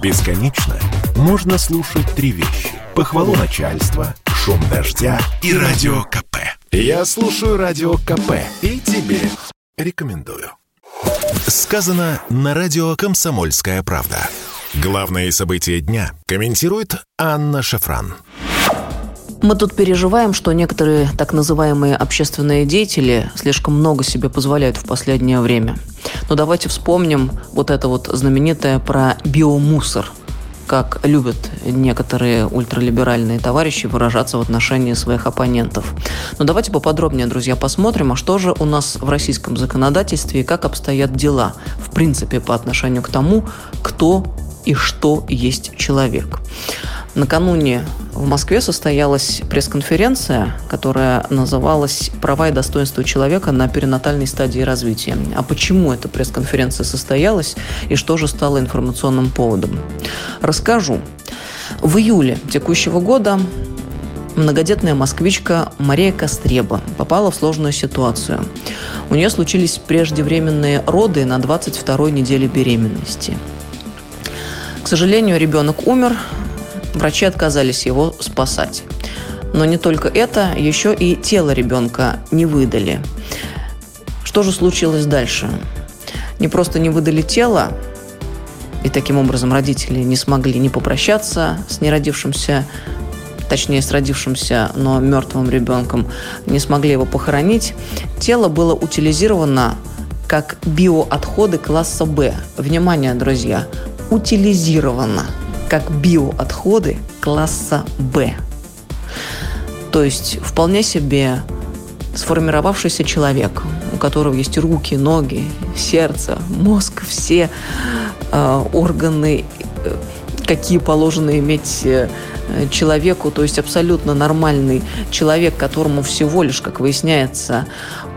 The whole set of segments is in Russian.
Бесконечно можно слушать три вещи. Похвалу начальства, шум дождя и радио КП. Я слушаю радио КП и тебе рекомендую. Сказано на радио «Комсомольская правда». Главные события дня комментирует Анна Шафран. Мы тут переживаем, что некоторые так называемые общественные деятели слишком много себе позволяют в последнее время. Но давайте вспомним вот это вот знаменитое про биомусор – как любят некоторые ультралиберальные товарищи выражаться в отношении своих оппонентов. Но давайте поподробнее, друзья, посмотрим, а что же у нас в российском законодательстве и как обстоят дела, в принципе, по отношению к тому, кто и что есть человек. Накануне в Москве состоялась пресс-конференция, которая называлась «Права и достоинство человека на перинатальной стадии развития». А почему эта пресс-конференция состоялась и что же стало информационным поводом? Расскажу. В июле текущего года многодетная москвичка Мария Костреба попала в сложную ситуацию. У нее случились преждевременные роды на 22-й неделе беременности. К сожалению, ребенок умер, Врачи отказались его спасать. Но не только это, еще и тело ребенка не выдали. Что же случилось дальше? Не просто не выдали тело, и таким образом родители не смогли не попрощаться с неродившимся, точнее с родившимся, но мертвым ребенком, не смогли его похоронить. Тело было утилизировано как биоотходы класса Б. Внимание, друзья, утилизировано – как биоотходы класса Б. То есть вполне себе сформировавшийся человек, у которого есть руки, ноги, сердце, мозг, все э, органы, э, какие положено иметь э, человеку, то есть абсолютно нормальный человек, которому всего лишь, как выясняется,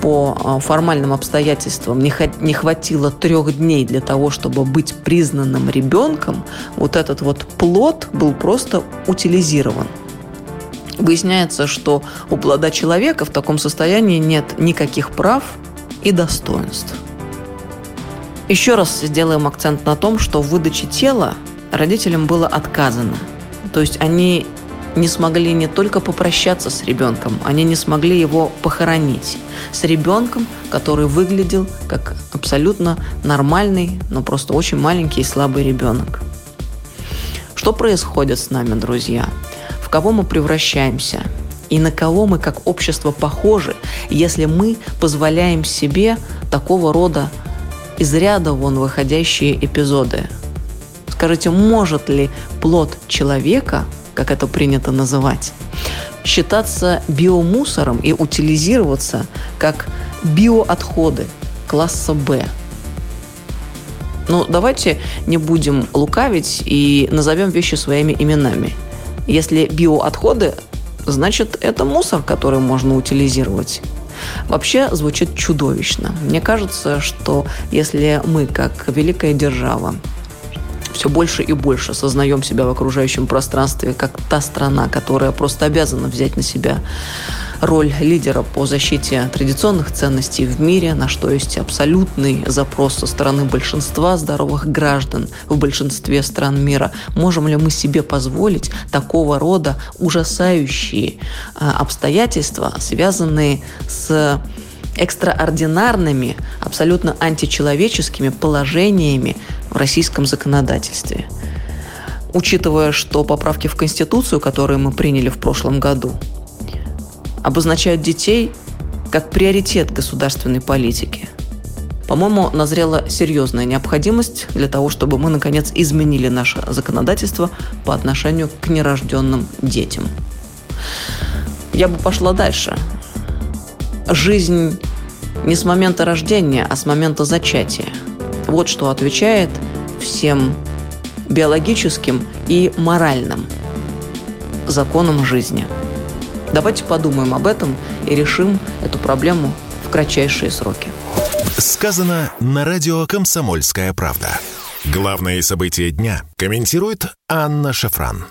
по а, формальным обстоятельствам не хватило трех дней для того, чтобы быть признанным ребенком, вот этот вот плод был просто утилизирован. Выясняется, что у плода человека в таком состоянии нет никаких прав и достоинств. Еще раз сделаем акцент на том, что в выдаче тела родителям было отказано. То есть они не смогли не только попрощаться с ребенком, они не смогли его похоронить. С ребенком, который выглядел как абсолютно нормальный, но просто очень маленький и слабый ребенок. Что происходит с нами, друзья? В кого мы превращаемся? И на кого мы как общество похожи, если мы позволяем себе такого рода из ряда вон выходящие эпизоды? Скажите, может ли плод человека – как это принято называть, считаться биомусором и утилизироваться как биоотходы класса Б. Ну, давайте не будем лукавить и назовем вещи своими именами. Если биоотходы, значит это мусор, который можно утилизировать. Вообще звучит чудовищно. Мне кажется, что если мы, как великая держава, все больше и больше осознаем себя в окружающем пространстве как та страна, которая просто обязана взять на себя роль лидера по защите традиционных ценностей в мире, на что есть абсолютный запрос со стороны большинства здоровых граждан в большинстве стран мира. Можем ли мы себе позволить такого рода ужасающие а, обстоятельства, связанные с экстраординарными, абсолютно античеловеческими положениями в российском законодательстве. Учитывая, что поправки в Конституцию, которые мы приняли в прошлом году, обозначают детей как приоритет государственной политики. По-моему, назрела серьезная необходимость для того, чтобы мы, наконец, изменили наше законодательство по отношению к нерожденным детям. Я бы пошла дальше. Жизнь не с момента рождения, а с момента зачатия. Вот что отвечает всем биологическим и моральным законам жизни. Давайте подумаем об этом и решим эту проблему в кратчайшие сроки. Сказано на радио «Комсомольская правда». Главные события дня комментирует Анна Шафран.